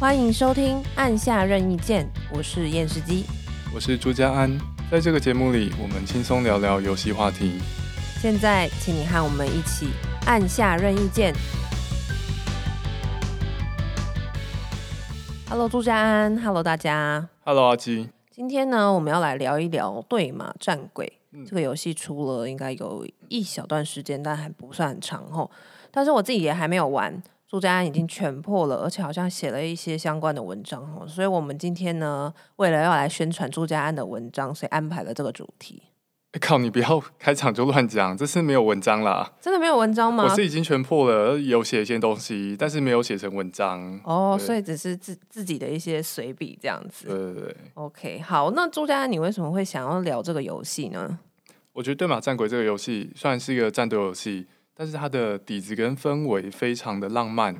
欢迎收听《按下任意键》，我是验视机，我是朱家安。在这个节目里，我们轻松聊聊游戏话题。现在，请你和我们一起按下任意键。Hello，朱家安，Hello，大家，Hello，阿基。今天呢，我们要来聊一聊《对马战鬼》嗯、这个游戏，出了应该有一小段时间，但还不算很长吼。但是我自己也还没有玩。朱家安已经全破了，而且好像写了一些相关的文章哦，所以我们今天呢，为了要来宣传朱家安的文章，所以安排了这个主题。哎靠！你不要 开场就乱讲，这是没有文章啦。真的没有文章吗？我是已经全破了，有写一些东西，但是没有写成文章。哦，所以只是自自己的一些随笔这样子。对对对。OK，好，那朱家安，你为什么会想要聊这个游戏呢？我觉得《对马战鬼》这个游戏虽然是一个战斗游戏，但是它的底子跟氛围非常的浪漫。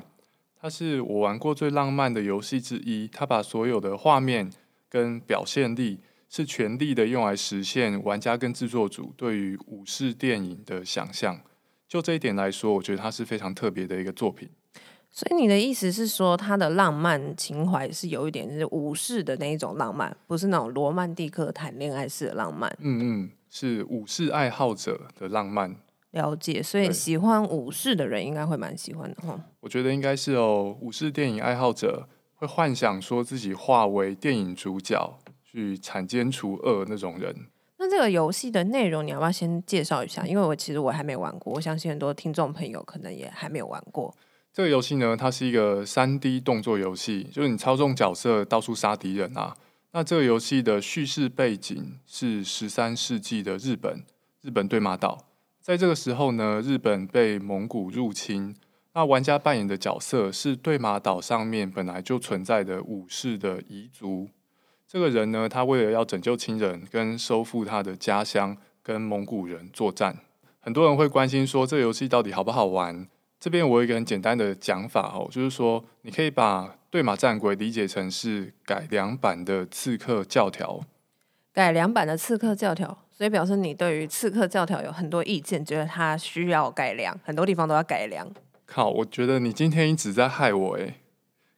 它是我玩过最浪漫的游戏之一。它把所有的画面跟表现力是全力的用来实现玩家跟制作组对于武士电影的想象。就这一点来说，我觉得它是非常特别的一个作品。所以你的意思是说，它的浪漫情怀是有一点是武士的那一种浪漫，不是那种罗曼蒂克谈恋爱式的浪漫。嗯嗯，是武士爱好者的浪漫。了解，所以喜欢武士的人应该会蛮喜欢的哈。我觉得应该是哦，武士电影爱好者会幻想说自己化为电影主角去铲奸除恶那种人。那这个游戏的内容你要不要先介绍一下？因为我其实我还没玩过，我相信很多听众朋友可能也还没有玩过。这个游戏呢，它是一个三 D 动作游戏，就是你操纵角色到处杀敌人啊。那这个游戏的叙事背景是十三世纪的日本，日本对马岛。在这个时候呢，日本被蒙古入侵。那玩家扮演的角色是对马岛上面本来就存在的武士的遗族。这个人呢，他为了要拯救亲人跟收复他的家乡，跟蒙古人作战。很多人会关心说，这个游戏到底好不好玩？这边我有一个很简单的讲法哦，就是说，你可以把《对马战鬼》理解成是改良版的《刺客教条》。改良版的《刺客教条》。所以表示你对于刺客教条有很多意见，觉得它需要改良，很多地方都要改良。靠，我觉得你今天一直在害我哎，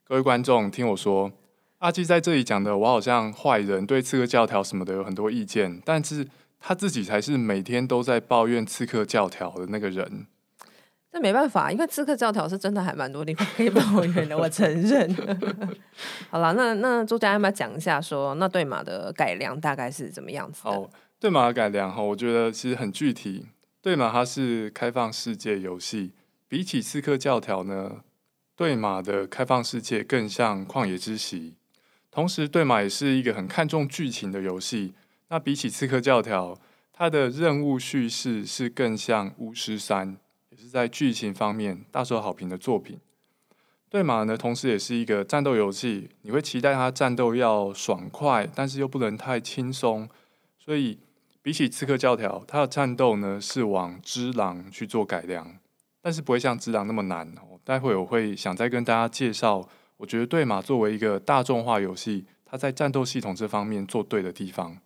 各位观众听我说，阿基在这里讲的，我好像坏人，对刺客教条什么的有很多意见，但是他自己才是每天都在抱怨刺客教条的那个人。那没办法，因为刺客教条是真的还蛮多地方可以抱怨的，我承认。好了，那那朱家安要不要讲一下说，那对马的改良大概是怎么样子的？对马的改良哈，我觉得其实很具体。对马它是开放世界游戏，比起刺客教条呢，对马的开放世界更像旷野之息。同时，对马也是一个很看重剧情的游戏。那比起刺客教条，它的任务叙事是更像巫师三，也是在剧情方面大受好评的作品。对马呢，同时也是一个战斗游戏，你会期待它战斗要爽快，但是又不能太轻松，所以。比起刺客教条，它的战斗呢是往之狼去做改良，但是不会像之狼那么难。待会我会想再跟大家介绍，我觉得对马作为一个大众化游戏，它在战斗系统这方面做对的地方。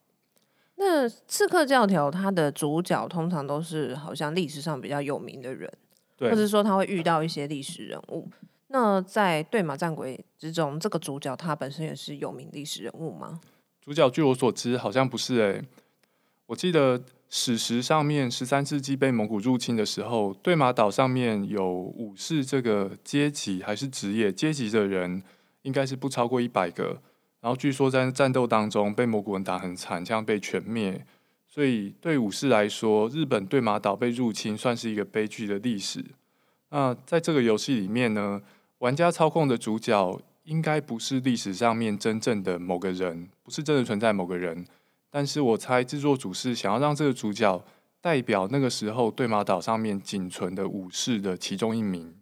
那刺客教条它的主角通常都是好像历史上比较有名的人，或者说他会遇到一些历史人物。那在对马战鬼之中，这个主角他本身也是有名历史人物吗？主角据我所知好像不是诶、欸。我记得史实上面，十三世纪被蒙古入侵的时候，对马岛上面有武士这个阶级还是职业阶级的人，应该是不超过一百个。然后据说在战斗当中被蒙古人打很惨，这样被全灭。所以对武士来说，日本对马岛被入侵算是一个悲剧的历史。那在这个游戏里面呢，玩家操控的主角应该不是历史上面真正的某个人，不是真的存在某个人。但是我猜制作组是想要让这个主角代表那个时候对马岛上面仅存的武士的其中一名。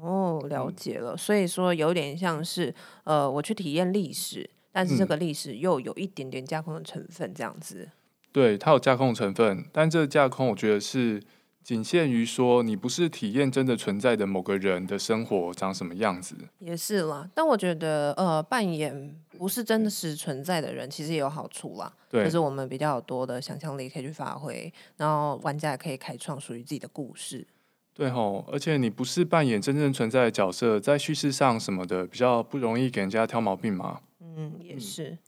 哦，了解了。所以说有点像是呃，我去体验历史，但是这个历史又有一点点架空的成分，这样子。对，它有架空成分，但这个架空我觉得是。仅限于说，你不是体验真的存在的某个人的生活长什么样子，也是啦。但我觉得，呃，扮演不是真的是存在的人，其实也有好处啦。对，就是我们比较有多的想象力可以去发挥，然后玩家也可以开创属于自己的故事。对吼，而且你不是扮演真正存在的角色，在叙事上什么的比较不容易给人家挑毛病嘛。嗯，也是。嗯、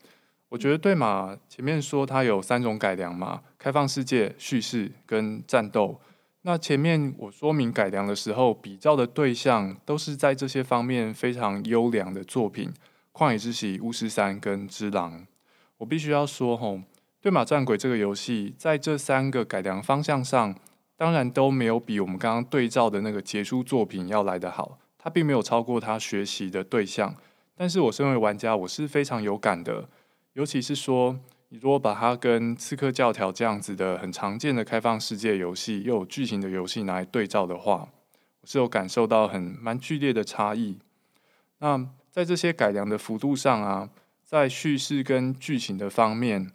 我觉得对嘛，前面说它有三种改良嘛，开放世界、叙事跟战斗。那前面我说明改良的时候，比较的对象都是在这些方面非常优良的作品，《旷野之息》、《巫师三》跟《只狼》。我必须要说吼，《对马战鬼》这个游戏在这三个改良方向上。当然都没有比我们刚刚对照的那个杰出作品要来得好，它并没有超过它学习的对象。但是我身为玩家，我是非常有感的，尤其是说，你如果把它跟《刺客教条》这样子的很常见的开放世界游戏又有剧情的游戏拿来对照的话，我是有感受到很蛮剧烈的差异。那在这些改良的幅度上啊，在叙事跟剧情的方面，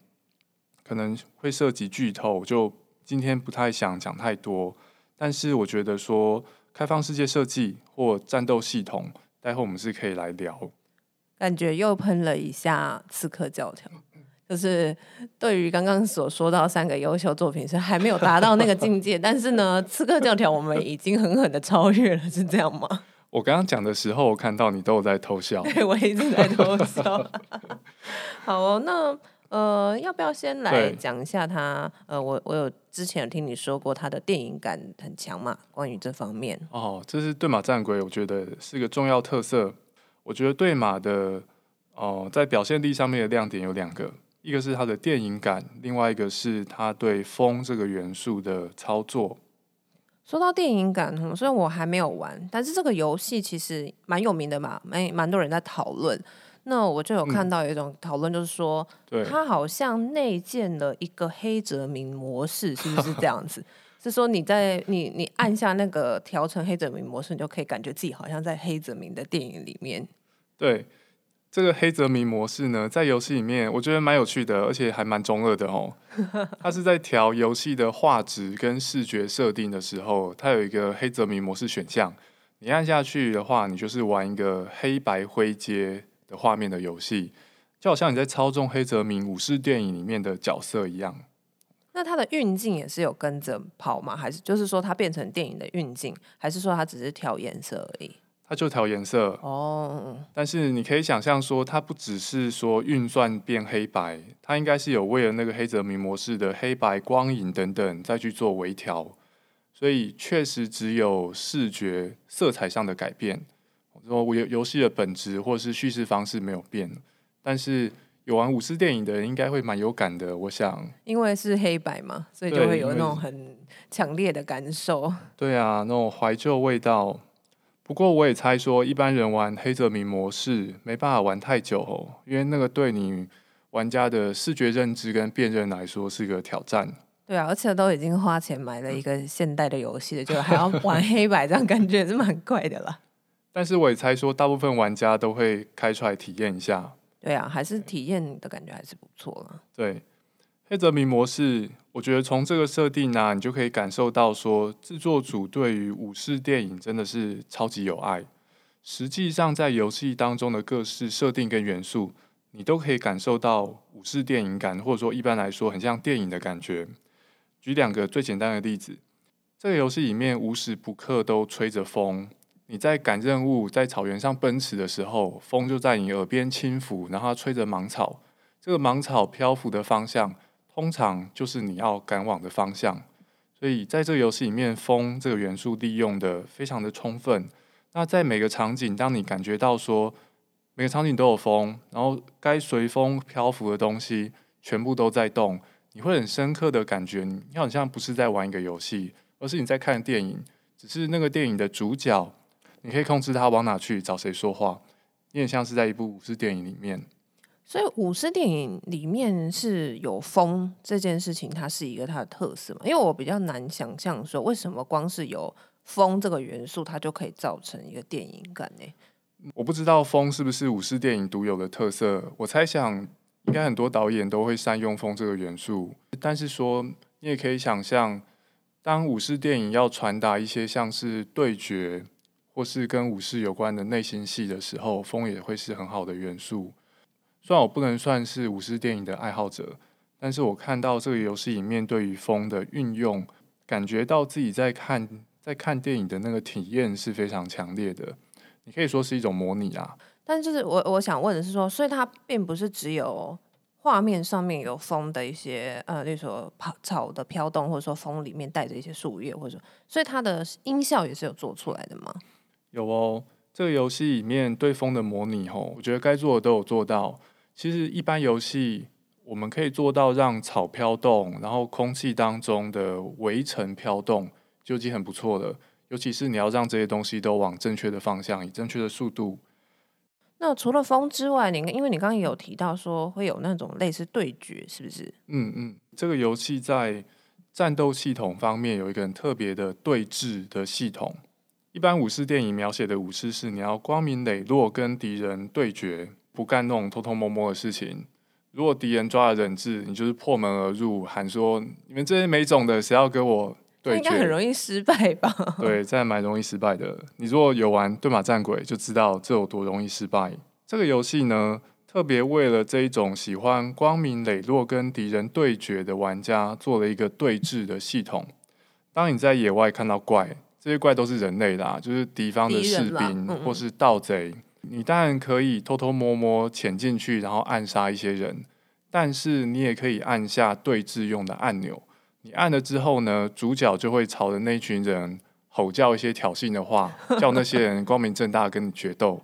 可能会涉及剧透，就。今天不太想讲太多，但是我觉得说开放世界设计或战斗系统，待会我们是可以来聊。感觉又喷了一下《刺客教条》，就是对于刚刚所说到三个优秀作品是还没有达到那个境界，但是呢，《刺客教条》我们已经狠狠的超越了，是这样吗？我刚刚讲的时候，我看到你都有在偷笑，对，我一直在偷笑。好哦，那。呃，要不要先来讲一下他？呃，我我有之前有听你说过他的电影感很强嘛？关于这方面哦，这是对马战鬼，我觉得是个重要特色。我觉得对马的哦、呃，在表现力上面的亮点有两个，一个是他的电影感，另外一个是它对风这个元素的操作。说到电影感，虽然我还没有玩，但是这个游戏其实蛮有名的嘛，蛮蛮多人在讨论。那我就有看到有一种讨论，就是说，嗯、它好像内建了一个黑泽明模式，是不是这样子？是说你在你你按下那个调成黑泽明模式，你就可以感觉自己好像在黑泽明的电影里面。对，这个黑泽明模式呢，在游戏里面我觉得蛮有趣的，而且还蛮中二的哦。它是在调游戏的画质跟视觉设定的时候，它有一个黑泽明模式选项，你按下去的话，你就是玩一个黑白灰阶的画面的游戏，就好像你在操纵黑泽明武士电影里面的角色一样。那它的运镜也是有跟着跑吗？还是就是说它变成电影的运镜，还是说它只是调颜色而已？它就调颜色哦。但是你可以想象说，它不只是说运算变黑白，它应该是有为了那个黑泽明模式的黑白光影等等再去做微调，所以确实只有视觉色彩上的改变。说游游戏的本质或是叙事方式没有变，但是有玩武士电影的人应该会蛮有感的。我想，因为是黑白嘛，所以就会有那种很强烈的感受。对啊，那种怀旧味道。不过我也猜说，一般人玩黑泽明模式没办法玩太久哦，因为那个对你玩家的视觉认知跟辨认来说是个挑战。对啊，而且都已经花钱买了一个现代的游戏了，就还要玩黑白，这样感觉也是蛮怪的啦。但是我也猜说，大部分玩家都会开出来体验一下。对啊，还是体验的感觉还是不错了。对，黑泽明模式，我觉得从这个设定呢、你就可以感受到说，制作组对于武士电影真的是超级有爱。实际上，在游戏当中的各式设定跟元素，你都可以感受到武士电影感，或者说一般来说很像电影的感觉。举两个最简单的例子，这个游戏里面无时不刻都吹着风。你在赶任务，在草原上奔驰的时候，风就在你耳边轻拂，然后吹着芒草。这个芒草漂浮的方向，通常就是你要赶往的方向。所以在这个游戏里面，风这个元素利用的非常的充分。那在每个场景，当你感觉到说每个场景都有风，然后该随风漂浮的东西全部都在动，你会很深刻的感觉，你好像不是在玩一个游戏，而是你在看电影。只是那个电影的主角。你可以控制他往哪去，找谁说话，有点像是在一部武士电影里面。所以武士电影里面是有风这件事情，它是一个它的特色嘛？因为我比较难想象说，为什么光是有风这个元素，它就可以造成一个电影感呢？我不知道风是不是武士电影独有的特色。我猜想，应该很多导演都会善用风这个元素。但是说，你也可以想象，当武士电影要传达一些像是对决。或是跟武士有关的内心戏的时候，风也会是很好的元素。虽然我不能算是武士电影的爱好者，但是我看到这个游戏里面对于风的运用，感觉到自己在看在看电影的那个体验是非常强烈的。你可以说是一种模拟啊。但就是我我想问的是说，所以它并不是只有画面上面有风的一些呃，例如说草的飘动，或者说风里面带着一些树叶，或者说，所以它的音效也是有做出来的吗？有哦，这个游戏里面对风的模拟吼，我觉得该做的都有做到。其实一般游戏我们可以做到让草飘动，然后空气当中的微尘飘动，就已经很不错了。尤其是你要让这些东西都往正确的方向，以正确的速度。那除了风之外，你因为你刚刚有提到说会有那种类似对决，是不是？嗯嗯，这个游戏在战斗系统方面有一个很特别的对峙的系统。一般武士电影描写的武士是你要光明磊落跟敌人对决，不干那种偷偷摸摸的事情。如果敌人抓了人质，你就是破门而入，喊说：“你们这些没种的，谁要跟我？”对，应该很容易失败吧？对，这还蛮容易失败的。你如果有玩《对马战鬼》，就知道这有多容易失败。这个游戏呢，特别为了这一种喜欢光明磊落跟敌人对决的玩家，做了一个对峙的系统。当你在野外看到怪，这些怪都是人类啦，就是敌方的士兵或是盗贼，嗯嗯，你当然可以偷偷摸摸潜进去，然后暗杀一些人。但是你也可以按下对峙用的按钮。你按了之后呢，主角就会朝着那群人吼叫一些挑衅的话，叫那些人光明正大跟你决斗，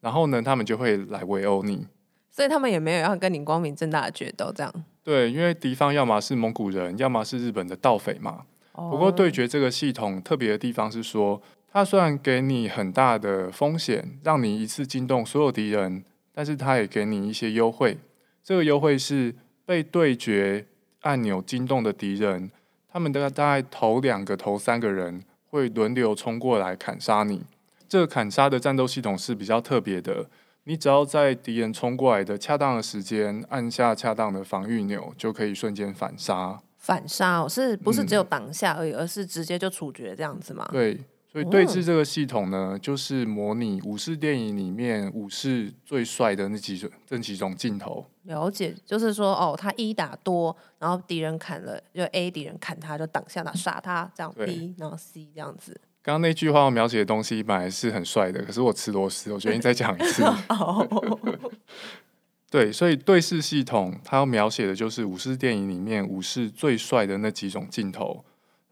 然后呢，他们就会来围殴你。所以他们也没有要跟你光明正大的决斗，这样。对，因为敌方要么是蒙古人，要么是日本的盗匪嘛。Oh. 不过对决这个系统特别的地方是说，它虽然给你很大的风险，让你一次惊动所有敌人，但是它也给你一些优惠。这个优惠是被对决。按钮惊动的敌人，他们大概大概头两个、头三个人会轮流冲过来砍杀你。这个砍杀的战斗系统是比较特别的，你只要在敌人冲过来的恰当的时间，按下恰当的防御钮，就可以瞬间反杀。反杀哦，是不是只有挡下而已，嗯，而是直接就处决这样子吗？对。所以对峙这个系统呢，就是模拟武士电影里面武士最帅的那几种、这几种镜头。了解，就是说哦，他一打多，然后敌人砍了，就 A 敌人砍他，就挡下他杀他，这样 B 然后 C 这样子。刚刚那句话我描写的东西本来是很帅的，可是我吃螺丝，我决定再讲一次。对，所以对视系统它要描写的就是武士电影里面武士最帅的那几种镜头。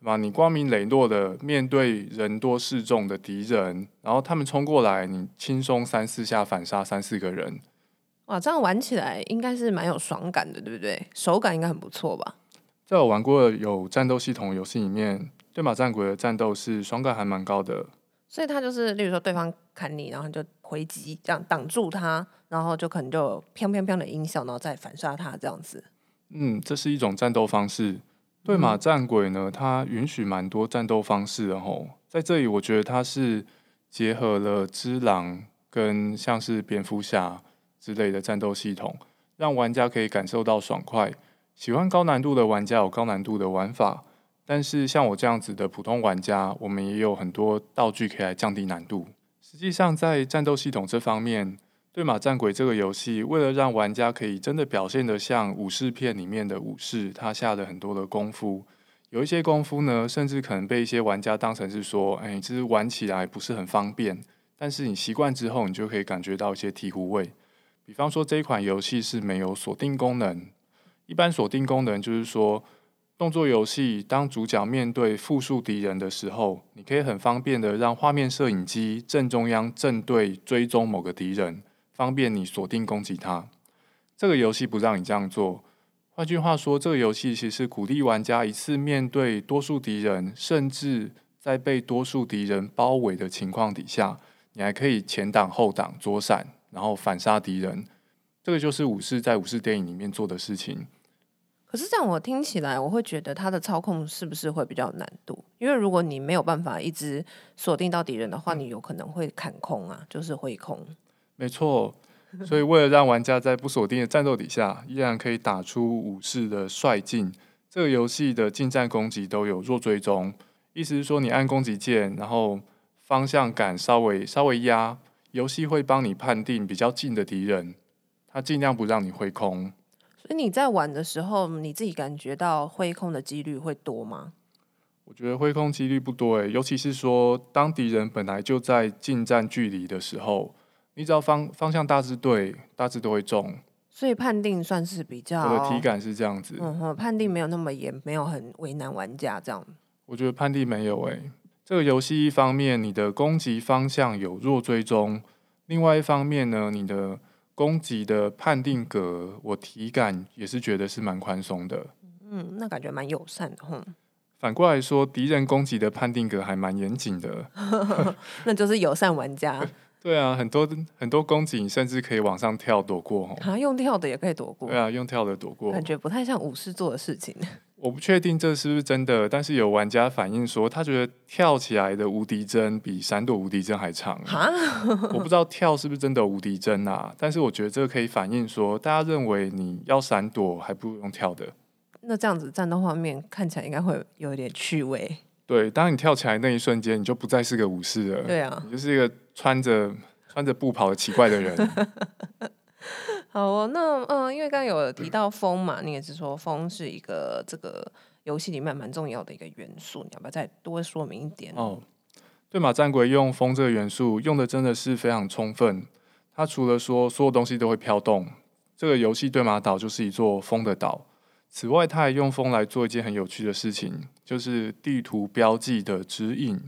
嘛，你光明磊落的面对人多势众的敌人，然后他们冲过来，你轻松三四下反杀三四个人。哇，这样玩起来应该是蛮有爽感的，对不对？手感应该很不错吧？在我玩过的有战斗系统游戏里面，对马战鬼的战斗是爽感还蛮高的。所以他就是，例如说对方砍你，然后你就回击，这样挡住他，然后就可能就砰砰砰的音效，然后再反杀他这样子。嗯，这是一种战斗方式。对马战鬼呢，它允许蛮多战斗方式的吼，在这里我觉得它是结合了只狼跟像是蝙蝠侠之类的战斗系统，让玩家可以感受到爽快。喜欢高难度的玩家有高难度的玩法，但是像我这样子的普通玩家，我们也有很多道具可以来降低难度。实际上，在战斗系统这方面，对马战鬼这个游戏，为了让玩家可以真的表现得像武士片里面的武士，他下了很多的功夫。有一些功夫呢，甚至可能被一些玩家当成是说，哎，其实玩起来不是很方便。但是你习惯之后，你就可以感觉到一些醍醐味。比方说，这一款游戏是没有锁定功能。一般锁定功能就是说，动作游戏当主角面对复数敌人的时候，你可以很方便的让画面摄影机正中央正对追踪某个敌人。方便你锁定攻击他，这个游戏不让你这样做。换句话说，这个游戏其实是鼓励玩家一次面对多数敌人，甚至在被多数敌人包围的情况底下，你还可以前挡后挡、左闪，然后反杀敌人。这个就是武士在武士电影里面做的事情。可是这样我听起来，我会觉得它的操控是不是会比较有难度？因为如果你没有办法一直锁定到敌人的话，你有可能会砍空啊，就是会空。没错，所以为了让玩家在不锁定的战斗底下，依然可以打出武士的帅劲，这个游戏的近战攻击都有弱追踪，意思是说你按攻击键，然后方向感稍微稍微压，游戏会帮你判定比较近的敌人，它尽量不让你挥空。所以你在玩的时候，你自己感觉到挥空的几率会多吗？我觉得挥空几率不多诶，尤其是说当敌人本来就在近战距离的时候，你只要方方向大致对，大致都会中。所以判定算是比较，我的体感是这样子。嗯哼，判定没有那么严，没有很为难玩家这样。我觉得判定没有诶，这个游戏一方面你的攻击方向有弱追踪，另外一方面呢，你的攻击的判定格，我体感也是觉得是蛮宽松的。嗯，那感觉蛮友善的，哼。反过来说，敌人攻击的判定格还蛮严谨的，那就是友善玩家。对啊，很多很多攻击甚至可以往上跳躲过哦。啊，用跳的也可以躲过。对啊，用跳的躲过，感觉不太像武士做的事情。我不确定这是不是真的，但是有玩家反映说，他觉得跳起来的无敌帧比闪躲无敌帧还长。啊，我不知道跳是不是真的无敌帧啊，但是我觉得这个可以反映说，大家认为你要闪躲还不如用跳的。那这样子战斗画面看起来应该会有点趣味。对，当你跳起来那一瞬间，你就不再是个武士了。对啊，你就是一个穿着穿着布跑的奇怪的人。好哦，那嗯，因为刚刚有提到风嘛，你也是说风是一个这个游戏里面蛮重要的一个元素，你要不要再多说明一点？哦，对马战鬼用风这个元素用的真的是非常充分。它除了说所有东西都会飘动，这个游戏对马岛就是一座风的岛。此外，他还用风来做一件很有趣的事情，就是地图标记的指引。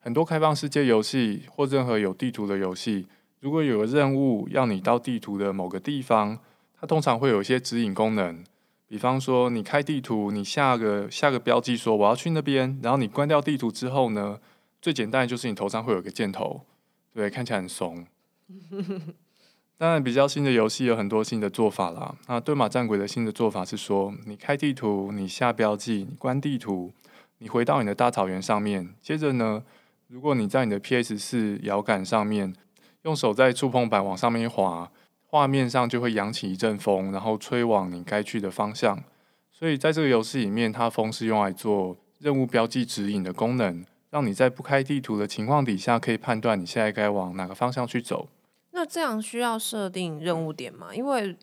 很多开放世界游戏或任何有地图的游戏，如果有个任务要你到地图的某个地方，它通常会有一些指引功能。比方说，你开地图，你下个下个标记说我要去那边，然后你关掉地图之后呢，最简单就是你头上会有个箭头，对，看起来很怂。当然，比较新的游戏有很多新的做法啦。那对马战鬼的新的做法是说，你开地图，你下标记，你关地图，你回到你的大草原上面。接着呢，如果你在你的 PS 四摇杆上面用手在触碰板往上面一滑，画面上就会扬起一阵风，然后吹往你该去的方向。所以在这个游戏里面，它风是用来做任务标记指引的功能，让你在不开地图的情况底下，可以判断你现在该往哪个方向去走。那这样需要设定任务点吗？因为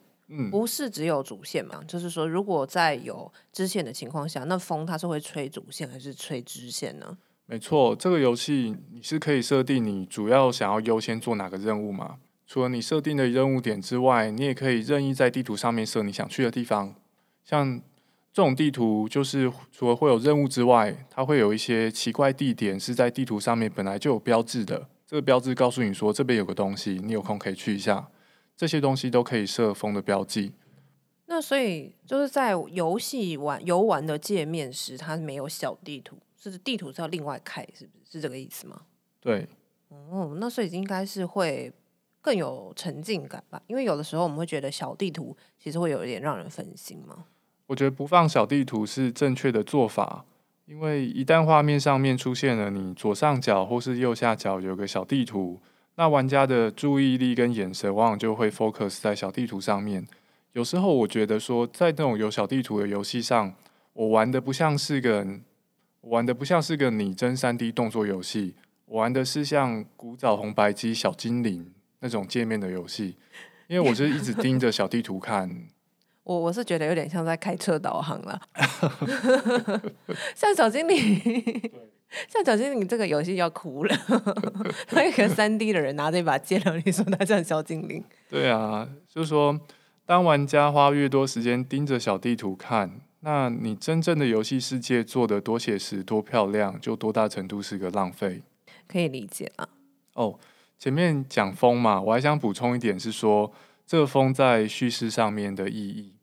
不是只有主线嘛，嗯、就是说，如果在有支线的情况下，那风它是会吹主线还是吹支线呢？没错，这个游戏你是可以设定你主要想要优先做哪个任务嘛。除了你设定的任务点之外，你也可以任意在地图上面设你想去的地方。像这种地图，就是除了会有任务之外，它会有一些奇怪地点是在地图上面本来就有标志的。这个标志告诉你说，这边有个东西，你有空可以去一下。这些东西都可以设风的标记。那所以就是在游戏玩游玩的界面时，它没有小地图，是地图是要另外开，是不是？是这个意思吗？对。哦，那所以应该是会更有沉浸感吧？因为有的时候我们会觉得小地图其实会有一点让人分心嘛。我觉得不放小地图是正确的做法。因为一旦画面上面出现了你左上角或是右下角有个小地图，那玩家的注意力跟眼神往往就会 focus 在小地图上面。有时候我觉得说，在那种有小地图的游戏上，我玩的不像是个，我玩的不像是个拟真三 D 动作游戏，我玩的是像古早红白机小精灵那种界面的游戏，因为我是一直盯着小地图看。我我是觉得有点像在开车导航了，像小精灵，像小精灵这个游戏要哭了，他一个三 D 的人拿着一把剑，然后你说他像小精灵？对啊，就是说，当玩家花越多时间盯着小地图看，那你真正的游戏世界做的多写实、多漂亮，就多大程度是个浪费。可以理解啊。哦，前面讲风嘛，我还想补充一点是说，这个风在叙事上面的意义。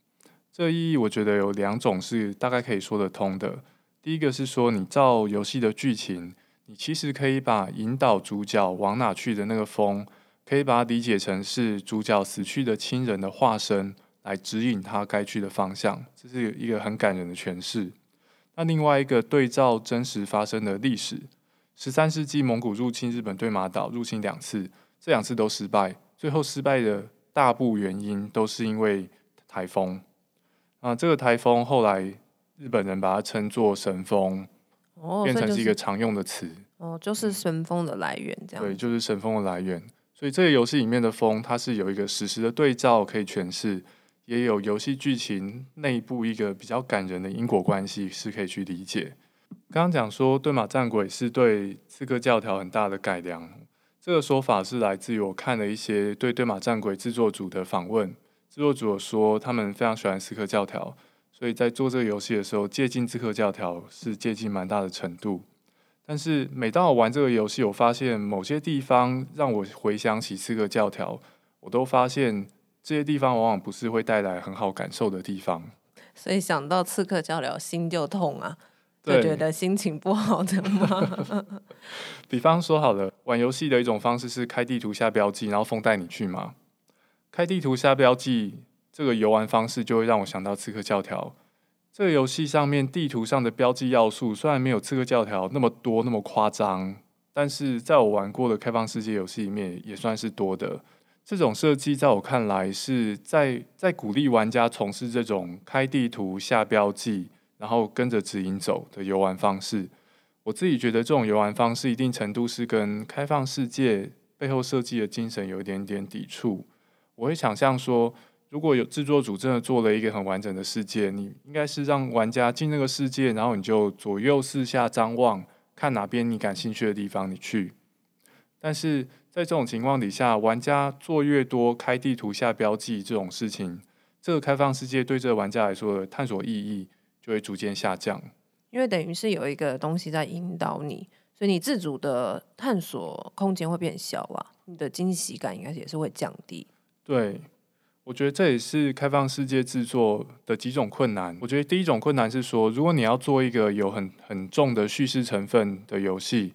这意义我觉得有两种是大概可以说得通的。第一个是说，你照游戏的剧情，你其实可以把引导主角往哪去的那个风，可以把它理解成是主角死去的亲人的化身，来指引他该去的方向。这是一个很感人的诠释。那另外一个对照真实发生的历史，十三世纪蒙古入侵日本对马岛，入侵两次，这两次都失败。最后失败的大部原因都是因为台风。啊，这个台风后来日本人把它称作神风，哦，变成是一个常用的词。哦，就是神风的来源，这样。对，就是神风的来源。所以这个游戏里面的风，它是有一个实时的对照可以诠释，也有游戏剧情内部一个比较感人的因果关系是可以去理解。刚刚讲说对马战鬼是对刺客教条很大的改良，这个说法是来自于我看了一些对对马战鬼制作组的访问，制作组说他们非常喜欢刺客教条，所以在做这个游戏的时候，接近刺客教条是接近蛮大的程度。但是每当我玩这个游戏，我发现某些地方让我回想起刺客教条，我都发现这些地方往往不是会带来很好感受的地方。所以想到刺客教条，心就痛啊，就觉得心情不好的吗？比方说好了，玩游戏的一种方式是开地图下标记，然后风带你去嘛。开地图下标记这个游玩方式，就会让我想到刺客教条。这个游戏上面地图上的标记要素虽然没有刺客教条那么多那么夸张，但是在我玩过的开放世界游戏里面也算是多的。这种设计在我看来是在在鼓励玩家从事这种开地图下标记，然后跟着指引走的游玩方式。我自己觉得这种游玩方式一定程度是跟开放世界背后设计的精神有一点点抵触。我会想象说，如果有制作组真的做了一个很完整的世界，你应该是让玩家进那个世界，然后你就左右四下张望，看哪边你感兴趣的地方你去。但是在这种情况底下，玩家做越多开地图下标记这种事情，这个开放世界对这个玩家来说的探索意义就会逐渐下降。因为等于是有一个东西在引导你，所以你自主的探索空间会变小啊，你的惊喜感应该也是会降低。对。我觉得这也是开放世界制作的几种困难。我觉得第一种困难是说，如果你要做一个有很很重的叙事成分的游戏，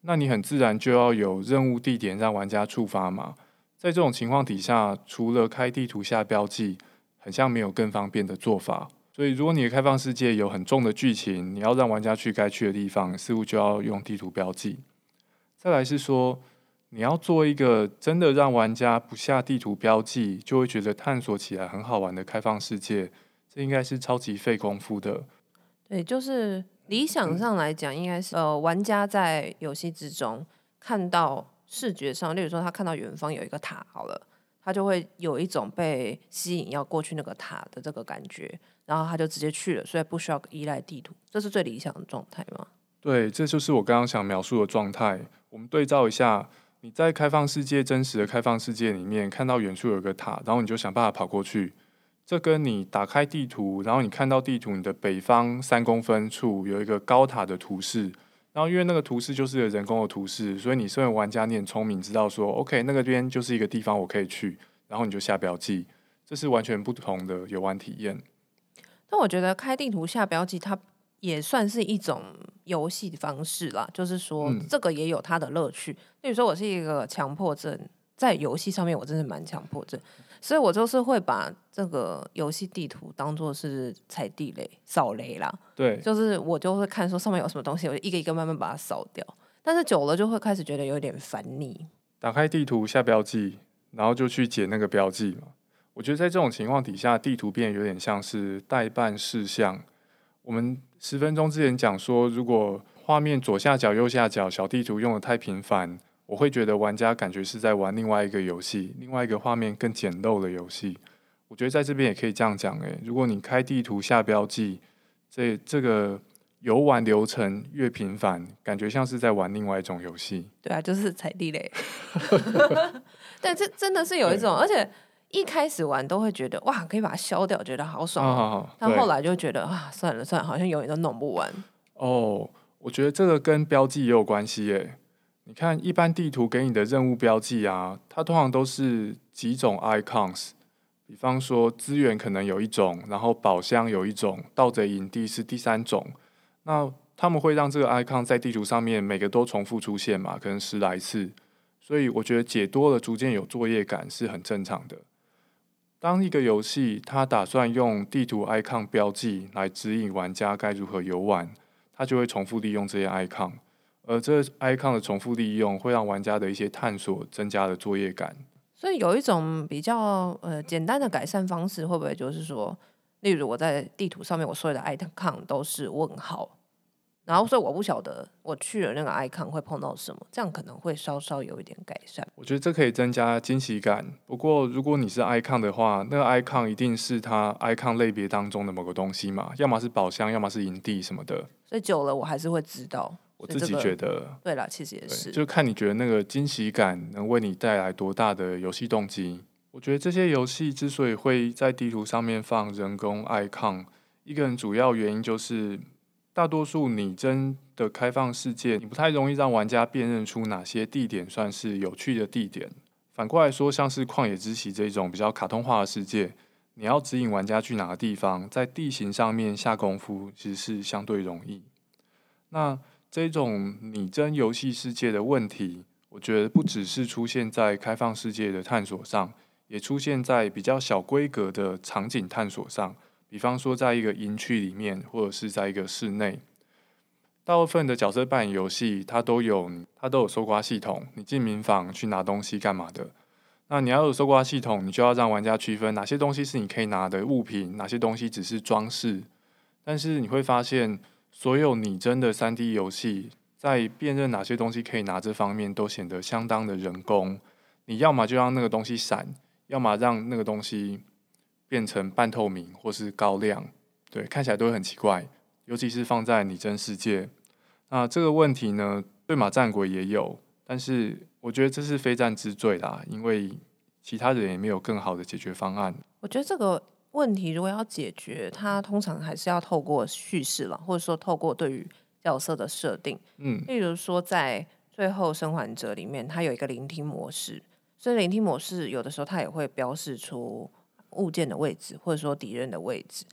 那你很自然就要有任务地点让玩家触发嘛。在这种情况底下，除了开地图下标记，很像没有更方便的做法。所以，如果你的开放世界有很重的剧情，你要让玩家去该去的地方，似乎就要用地图标记。再来是说，你要做一个真的让玩家不下地图标记就会觉得探索起来很好玩的开放世界，这应该是超级费功夫的。对，就是理想上来讲，应该是呃，玩家在游戏之中看到视觉上，例如说他看到远方有一个塔，好了，他就会有一种被吸引要过去那个塔的这个感觉，然后他就直接去了，所以不需要依赖地图，这是最理想的状态吗？对，这就是我刚刚想描述的状态。我们对照一下。你在开放世界真实的开放世界里面看到远处有个塔，然后你就想办法跑过去。这跟你打开地图，然后你看到地图你的北方三公分处有一个高塔的图示，然后因为那个图示就是人工的图示，所以你身为玩家你很聪明，知道说 OK 那个边就是一个地方我可以去，然后你就下标记，这是完全不同的游玩体验。但我觉得开地图下标记它。也算是一种游戏的方式啦，就是说这个也有它的乐趣。例如说，我是一个强迫症，在游戏上面我真的蛮强迫症，所以我就是会把这个游戏地图当做是踩地雷、扫雷啦。对，就是我就会看说上面有什么东西，我就一个一个慢慢把它扫掉。但是久了就会开始觉得有点烦腻。打开地图下标记，然后就去解那个标记嘛。我觉得在这种情况底下，地图变得有点像是待办事项。我们十分钟之前讲说，如果画面左下角、右下角小地图用的太频繁，我会觉得玩家感觉是在玩另外一个游戏，另外一个画面更简陋的游戏。我觉得在这边也可以这样讲，诶，如果你开地图下标记，这这个游玩流程越频繁，感觉像是在玩另外一种游戏。对啊，就是踩地雷。但这真的是有一种，而且。一开始玩都会觉得哇，可以把它消掉，觉得好爽。但后来就觉得啊，算了算了，好像永远都弄不完。哦，我觉得这个跟标记也有关系耶。你看，一般地图给你的任务标记啊，它通常都是几种 icons。比方说，资源可能有一种，然后宝箱有一种，盗贼营地是第三种。那他们会让这个 icon 在地图上面每个都重复出现嘛？可能十来次。所以我觉得解多了，逐渐有作业感是很正常的。当一个游戏它打算用地图 icon 标记来指引玩家该如何游玩，它就会重复利用这些 icon，而这 icon 的重复利用会让玩家的一些探索增加了作业感。所以有一种比较呃简单的改善方式，会不会就是说，例如我在地图上面我所有的 icon 都是问号？然后所以我不晓得我去了那个 icon 会碰到什么，这样可能会稍稍有一点改善。我觉得这可以增加惊喜感。不过如果你是 icon 的话，那个 icon 一定是它 icon 类别当中的某个东西嘛，要么是宝箱，要么是营地什么的。所以久了我还是会知道。我自己觉得，对啦，其实也是，就看你觉得那个惊喜感能为你带来多大的游戏动机。我觉得这些游戏之所以会在地图上面放人工 icon，一个很主要原因就是。大多数拟真的开放世界，你不太容易让玩家辨认出哪些地点算是有趣的地点。反过来说，像是旷野之息这种比较卡通化的世界，你要指引玩家去哪个地方，在地形上面下功夫，其实是相对容易。那这种拟真游戏世界的问题，我觉得不只是出现在开放世界的探索上，也出现在比较小规格的场景探索上。比方说，在一个营区里面，或者是在一个室内，大部分的角色扮演游戏，它都有它都有搜刮系统。你进民房去拿东西干嘛的？那你要有搜刮系统，你就要让玩家区分哪些东西是你可以拿的物品，哪些东西只是装饰。但是你会发现，所有拟真的三 D 游戏在辨认哪些东西可以拿这方面，都显得相当的人工。你要么就让那个东西闪，要么让那个东西。变成半透明或是高亮，对，看起来都会很奇怪，尤其是放在拟真世界。那这个问题呢，对马战鬼也有，但是我觉得这是非战之罪啦，因为其他人也没有更好的解决方案。我觉得这个问题如果要解决，它通常还是要透过叙事了，或者说透过对于角色的设定。嗯，例如说在最后生还者里面，它有一个聆听模式，所以聆听模式有的时候它也会标示出。物件的位置，或者说敌人的位置。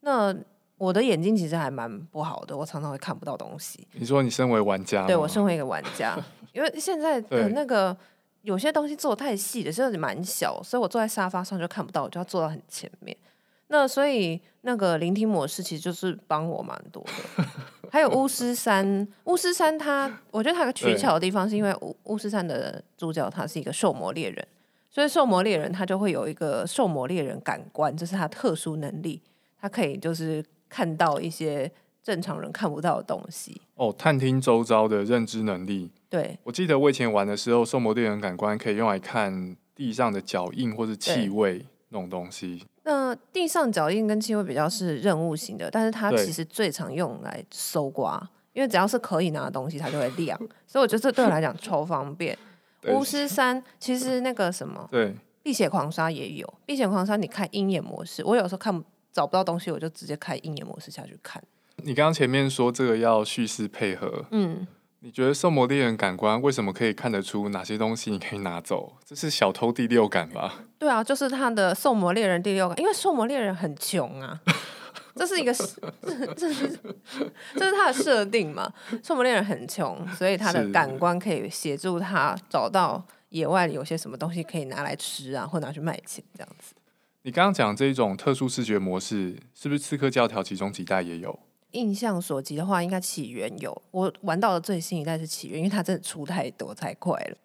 那我的眼睛其实还蛮不好的，我常常会看不到东西。你说你身为玩家？对，我身为一个玩家，因为现在的那个有些东西做的太细了，甚至蛮小，所以我坐在沙发上就看不到，我就要坐到很前面。那所以那个聆听模式其实就是帮我蛮多的。还有巫师三，巫师三它，我觉得它有个取巧的地方是因为巫巫师三的主角他是一个兽魔猎人。所以兽魔猎人他就会有一个兽魔猎人感官，这是他特殊能力，他可以就是看到一些正常人看不到的东西。哦，探听周遭的认知能力。对，我记得我以前玩的时候，兽魔猎人感官可以用来看地上的脚印或是气味那种东西。那地上脚印跟气味比较是任务型的，但是它其实最常用来搜刮，因为只要是可以拿的东西，它就会亮。所以我觉得这对我来讲超方便。巫师三其实那个什么，对，碧血狂杀也有。碧血狂杀你看鹰眼模式，我有时候看找不到东西，我就直接开鹰眼模式下去看。你刚刚前面说这个要叙事配合，嗯，你觉得兽魔猎人感官为什么可以看得出哪些东西你可以拿走？这是小偷第六感吧？对啊，就是他的兽魔猎人第六感，因为兽魔猎人很穷啊。这是一个，这 这是 这是他的设定嘛？兽魔猎人很穷，所以他的感官可以协助他找到野外有些什么东西可以拿来吃啊，或拿去卖钱这样子。你刚刚讲这一种特殊视觉模式，是不是刺客教条其中几代也有？印象所及的话，应该起源有。我玩到的最新一代是起源，因为它真的出太多太快了。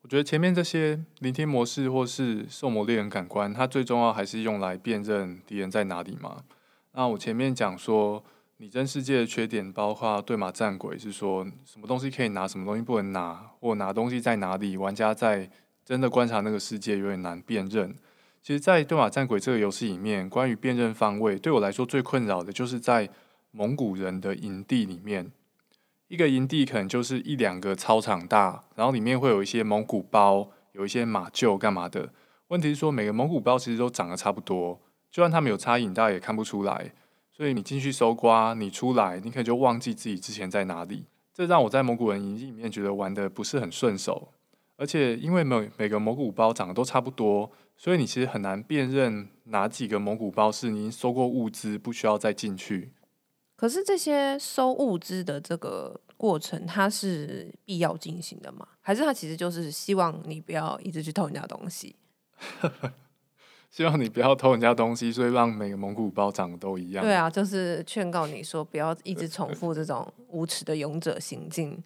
我觉得前面这些聆听模式或是兽魔猎人感官，它最重要还是用来辨认敌人在哪里嘛。那我前面讲说，拟真世界的缺点包括对马战鬼是说什么东西可以拿，什么东西不能拿，或拿东西在哪里，玩家在真的观察那个世界有点难辨认。其实，在对马战鬼这个游戏里面，关于辨认方位，对我来说最困扰的就是在蒙古人的营地里面，一个营地可能就是一两个操场大，然后里面会有一些蒙古包，有一些马厩干嘛的。问题是说，每个蒙古包其实都长得差不多。就算他们有插影，大家也看不出来。所以你进去搜刮，你出来，你可能就忘记自己之前在哪里。这让我在蒙古人营里面觉得玩得不是很顺手。而且因为每每个蒙古包长得都差不多，所以你其实很难辨认哪几个蒙古包是你收过物资，不需要再进去。可是这些收物资的这个过程，它是必要进行的吗？还是它其实就是希望你不要一直去偷人家东西？希望你不要偷人家东西，所以让每个蒙古包长得都一样。对啊，就是劝告你说，不要一直重复这种 无耻的勇者行径。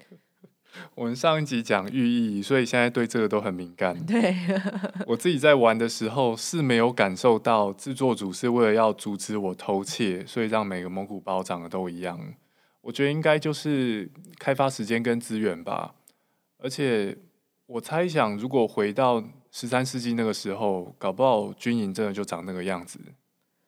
我们上一集讲寓意，所以现在对这个都很敏感。对，我自己在玩的时候是没有感受到制作组是为了要阻止我偷窃，所以让每个蒙古包长得都一样。我觉得应该就是开发时间跟资源吧。而且我猜想，如果回到十三世纪那个时候，搞不好军营真的就长那个样子。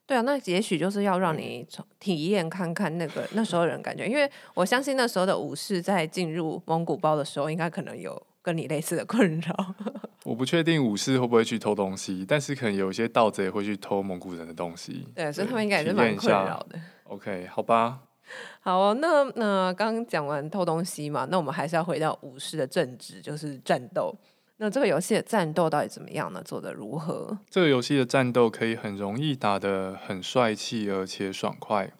对啊，那也许就是要让你体验看看那个那时候人感觉，因为我相信那时候的武士在进入蒙古包的时候，应该可能有跟你类似的困扰。我不确定武士会不会去偷东西，但是可能有一些盗贼会去偷蒙古人的东西。对，所以他们应该也是蛮困扰的。OK，好吧。好哦，那那刚刚讲完偷东西嘛，那我们还是要回到武士的正职，就是战斗。那这个游戏的战斗到底怎么样呢？做得如何？这个游戏的战斗可以很容易打得很帅气，而且爽快。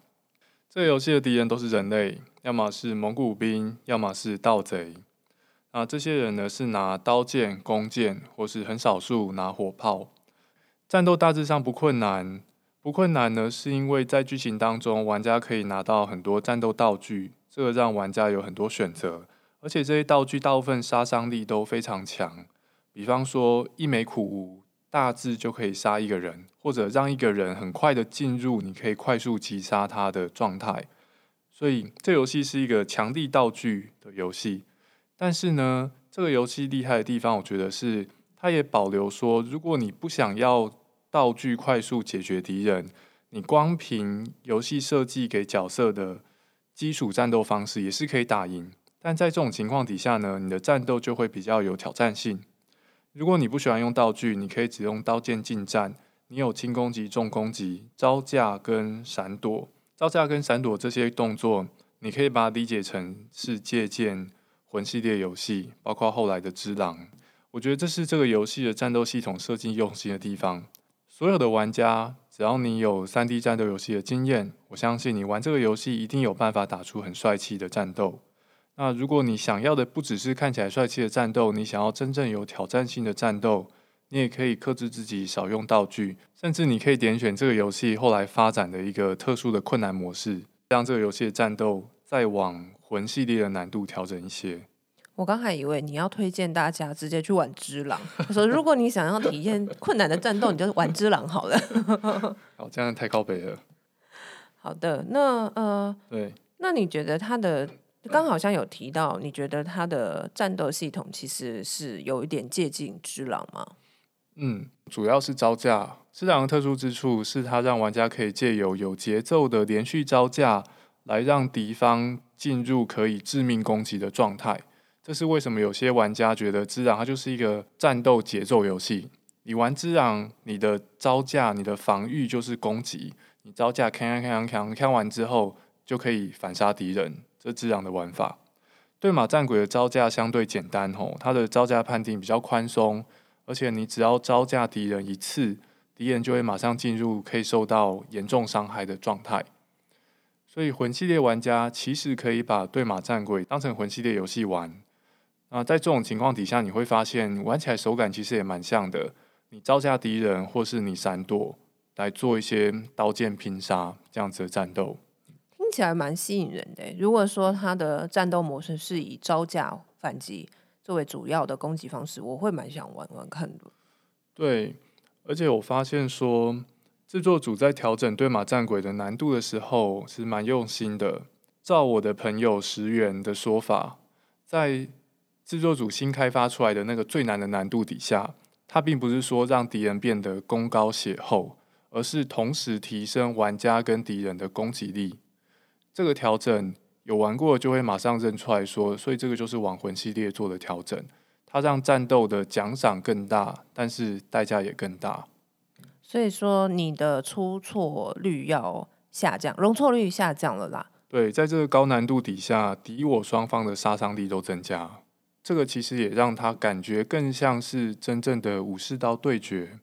这个游戏的敌人都是人类，要么是蒙古兵，要么是盗贼。那这些人呢，是拿刀剑、弓箭，或是很少数拿火炮。战斗大致上不困难，不困难呢，是因为在剧情当中，玩家可以拿到很多战斗道具，这个让玩家有很多选择。而且这些道具大部分杀伤力都非常强，比方说一枚苦无大致就可以杀一个人，或者让一个人很快的进入你可以快速击杀他的状态。所以这游戏是一个强力道具的游戏。但是呢，这个游戏厉害的地方，我觉得是它也保留说，如果你不想要道具快速解决敌人，你光凭游戏设计给角色的基础战斗方式也是可以打赢。但在这种情况底下呢，你的战斗就会比较有挑战性。如果你不喜欢用道具，你可以只用刀剑近战。你有轻攻击、重攻击、招架跟闪躲。招架跟闪躲这些动作，你可以把它理解成是借鉴魂系列游戏，包括后来的《只狼》。我觉得这是这个游戏的战斗系统设计用心的地方。所有的玩家，只要你有三 D 战斗游戏的经验，我相信你玩这个游戏一定有办法打出很帅气的战斗。那如果你想要的不只是看起来帅气的战斗，你想要真正有挑战性的战斗，你也可以克制自己少用道具，甚至你可以点选这个游戏后来发展的一个特殊的困难模式，让这个游戏的战斗再往魂系列的难度调整一些。我刚还以为你要推荐大家直接去玩《只狼》，他说如果你想要体验困难的战斗，你就玩《只狼》好了。好，这样太靠北了。好的，那呃，对，那你觉得他的？刚好像有提到，你觉得它的战斗系统其实是有一点接近《之狼》吗？嗯，主要是招架。《之狼》的特殊之处是它让玩家可以借由有节奏的连续招架，来让敌方进入可以致命攻击的状态。这是为什么有些玩家觉得《之狼》它就是一个战斗节奏游戏。你玩《之狼》，你的招架、你的防御就是攻击。你招架，锵锵锵锵锵完之后，就可以反杀敌人。这只狼的玩法，对马战鬼的招架相对简单吼，它的招架判定比较宽松，而且你只要招架敌人一次，敌人就会马上进入可以受到严重伤害的状态。所以魂系列玩家其实可以把对马战鬼当成魂系列游戏玩。那在这种情况底下，你会发现玩起来手感其实也蛮像的。你招架敌人，或是你闪躲，来做一些刀剑拼杀这样子的战斗。起来蛮吸引人的。如果说它的战斗模式是以招架反击作为主要的攻击方式，我会蛮想玩玩看的。对，而且我发现说，制作组在调整对马战鬼的难度的时候是蛮用心的。照我的朋友石原的说法，在制作组新开发出来的那个最难的难度底下，它并不是说让敌人变得攻高血厚，而是同时提升玩家跟敌人的攻击力。这个调整有玩过就会马上认出来说，所以这个就是亡魂系列做的调整，它让战斗的奖赏更大，但是代价也更大。所以说你的出错率要下降，容错率下降了啦。对，在这个高难度底下，敌我双方的杀伤力都增加，这个其实也让他感觉更像是真正的武士刀对决，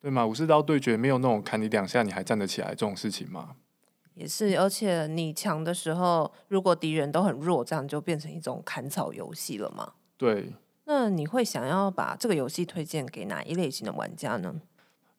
对吗？武士刀对决没有那种砍你两下你还站得起来这种事情吗？也是，而且你强的时候，如果敌人都很弱，这样就变成一种砍草游戏了嘛？对。那你会想要把这个游戏推荐给哪一类型的玩家呢？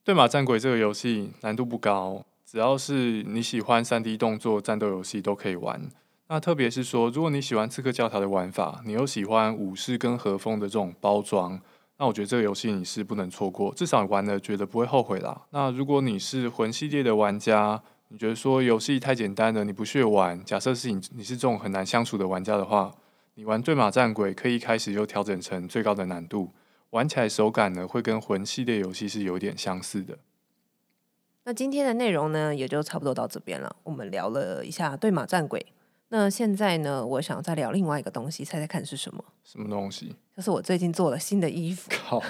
对马战鬼这个游戏难度不高，只要是你喜欢三 D 动作战斗游戏都可以玩。那特别是说，如果你喜欢刺客教条的玩法，你又喜欢武士跟和风的这种包装，那我觉得这个游戏你是不能错过，至少玩了觉得不会后悔啦。那如果你是魂系列的玩家，你觉得说游戏太简单了，你不屑玩。假设是你你是这种很难相处的玩家的话，你玩对马战鬼可以一开始就调整成最高的难度，玩起来手感呢会跟魂系列游戏是有点相似的。那今天的内容呢也就差不多到这边了。我们聊了一下对马战鬼，那现在呢，我想再聊另外一个东西，猜猜看是什么？什么东西？就是我最近做了新的衣服。靠，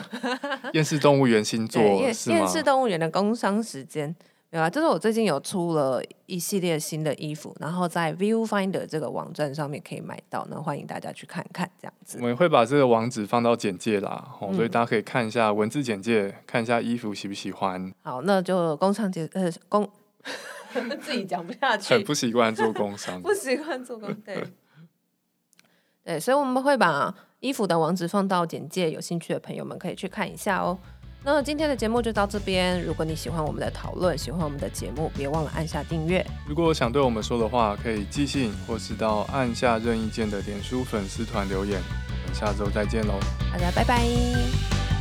厌世动物园新 作是吗？厌世动物园的工商时间。对啊，就是我最近有出了一系列新的衣服，然后在 Viewfinder 这个网站上面可以买到，那欢迎大家去看看这样子。我们会把这个网址放到简介啦，嗯、所以大家可以看一下文字简介，看一下衣服喜不喜欢。好，那就工商节呃工 自己讲不下去，很不习惯做工商，不习惯做工对对，所以我们会把衣服的网址放到简介，有兴趣的朋友们可以去看一下哦。那今天的节目就到这边。如果你喜欢我们的讨论，喜欢我们的节目，别忘了按下订阅。如果想对我们说的话，可以寄信或是到按下任意键的脸书粉丝团留言。我们下周再见喽，大家拜拜。